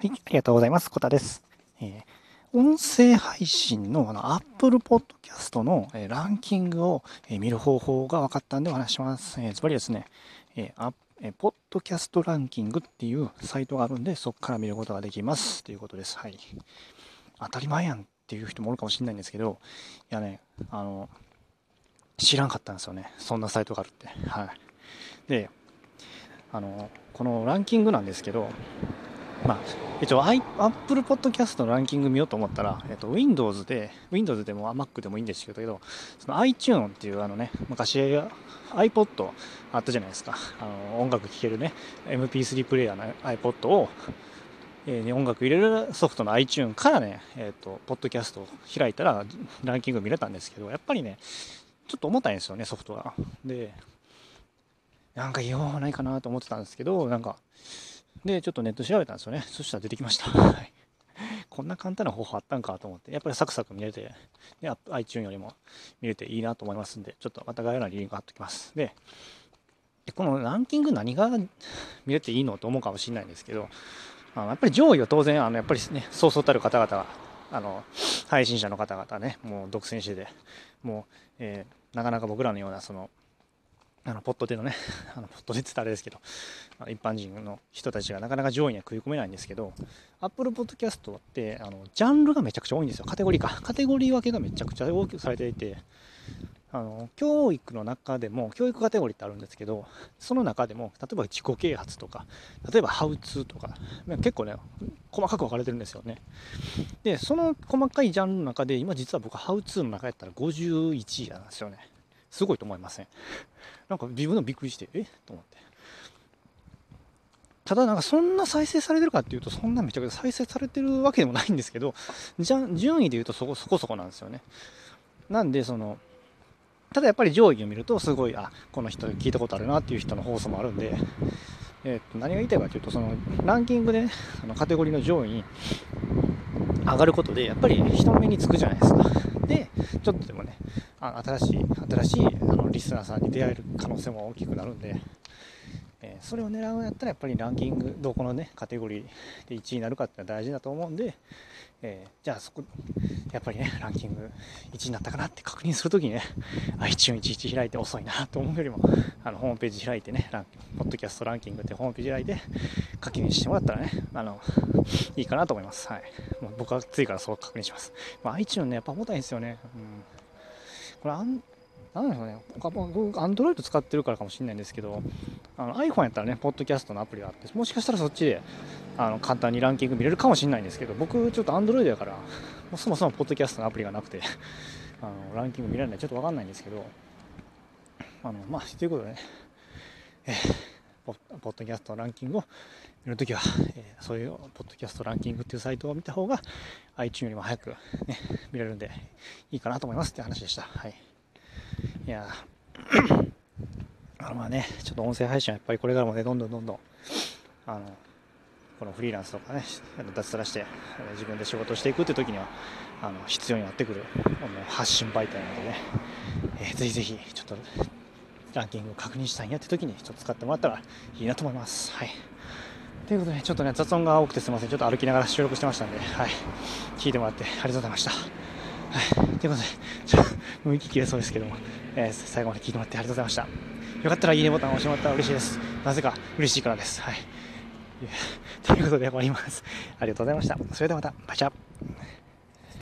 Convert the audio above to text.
はい、ありがとうございます。コタです。えー、音声配信のあの Apple Podcast の、えー、ランキングを、えー、見る方法が分かったんでお話します。えー、つまりですね、えー、えー、ポッドキャストランキングっていうサイトがあるんで、そこから見ることができますということです。はい。当たり前やんっていう人もおるかもしれないんですけど、いやね、あの、知らんかったんですよね。そんなサイトがあるって。はい。で、あの、このランキングなんですけど、まあ、一応 Apple Podcast のランキング見ようと思ったら、えっと、Windows で、Windows でも Mac でもいいんですけど、その iTune っていうあのね、昔 iPod あったじゃないですか。あの音楽聴けるね、MP3 プレイヤーの iPod を、えー、音楽入れるソフトの iTune からね、えっ、と、ポッドキャストを開いたらランキング見れたんですけど、やっぱりね、ちょっと重たいんですよね、ソフトが。で、なんか言おうないかなと思ってたんですけど、なんか、で、ちょっとネット調べたんですよね。そしたら出てきました。こんな簡単な方法あったんかと思って、やっぱりサクサク見れて、ね、iTunes よりも見れていいなと思いますんで、ちょっとまた概要欄にリンク貼っておきます。で、このランキング何が見れていいのと思うかもしれないんですけど、あのやっぱり上位は当然、あのやっぱりね、そうそうたる方々が、あの、配信者の方々ね、もう独占してて、もう、えー、なかなか僕らのような、その、あのポットでのね、あのポットでって言ったらあれですけど、一般人の人たちがなかなか上位には食い込めないんですけど、Apple Podcast ってあのジャンルがめちゃくちゃ多いんですよ。カテゴリーか。カテゴリー分けがめちゃくちゃ大きくされていて、あの教育の中でも、教育カテゴリーってあるんですけど、その中でも、例えば自己啓発とか、例えばハウツーとか、結構ね、細かく分かれてるんですよね。で、その細かいジャンルの中で、今実は僕、ハウツーの中やったら51位なんですよね。すごいと思いません。なんか自分でもびっくりしてえ？と思って。ただなんかそんな再生されてるかっていうとそんなめちゃくちゃ再生されてるわけでもないんですけどじゃ順位で言うとそこそこそこなんですよね。なんでそのただやっぱり上位を見るとすごいあこの人聞いたことあるなっていう人の放送もあるんでえー、と何が言いたいかというとそのランキングで、ね、あのカテゴリーの上位に上がることでやっぱり人の目につくじゃないですか。でちょっとでもねあ新しい新しいあのリスナーさんに出会える可能性も大きくなるんで、えー、それを狙うんやったらやっぱりランキングどこのねカテゴリーで1位になるかってのは大事だと思うんで、えー、じゃあそこやっぱりねランキング1位になったかなって確認するときにね iTunes11 開いて遅いなと思うよりもあのホームページ開いてねランポッドキャストランキングってホームページ開いて確認してもらったらねあのいいかなと思います。はい。もう僕は次からそう確認します、まあ、iTunes ねやっぱ重たいんですよね、うん。これあん、なんでしょうね、僕、アンドロイド使ってるからかもしれないんですけど、iPhone やったらね、ポッドキャストのアプリがあって、もしかしたらそっちであの簡単にランキング見れるかもしれないんですけど、僕、ちょっとアンドロイドやから、も うそもそもポッドキャストのアプリがなくて、あのランキング見られない、ちょっとわかんないんですけど、あのまあ、ということでね、えーポッドキャストランキングを見るときは、えー、そういうポッドキャストランキングっていうサイトを見た方が iTunes よりも早く、ね、見れるんでいいかなと思いますって話でした。はい。いやあまあね、ちょっと音声配信はやっぱりこれからもね、どんどんどんどん、あの、このフリーランスとかね、脱サラして自分で仕事していくっていう時には、あの、必要になってくる発信媒体なのでね、えー、ぜひぜひ、ちょっとランキングを確認したいんやって時にちょっと使ってもらったらいいなと思います。はい。ということで、ちょっとね、雑音が多くてすみません。ちょっと歩きながら収録してましたんで、はい。聞いてもらってありがとうございました。はい。ということで、ちょっと、もう息切れそうですけども、えー、最後まで聞いてもらってありがとうございました。よかったらいいねボタンを押してもらったら嬉しいです。なぜか嬉しいからです。はい。ということで終わります。ありがとうございました。それではまた、バチャ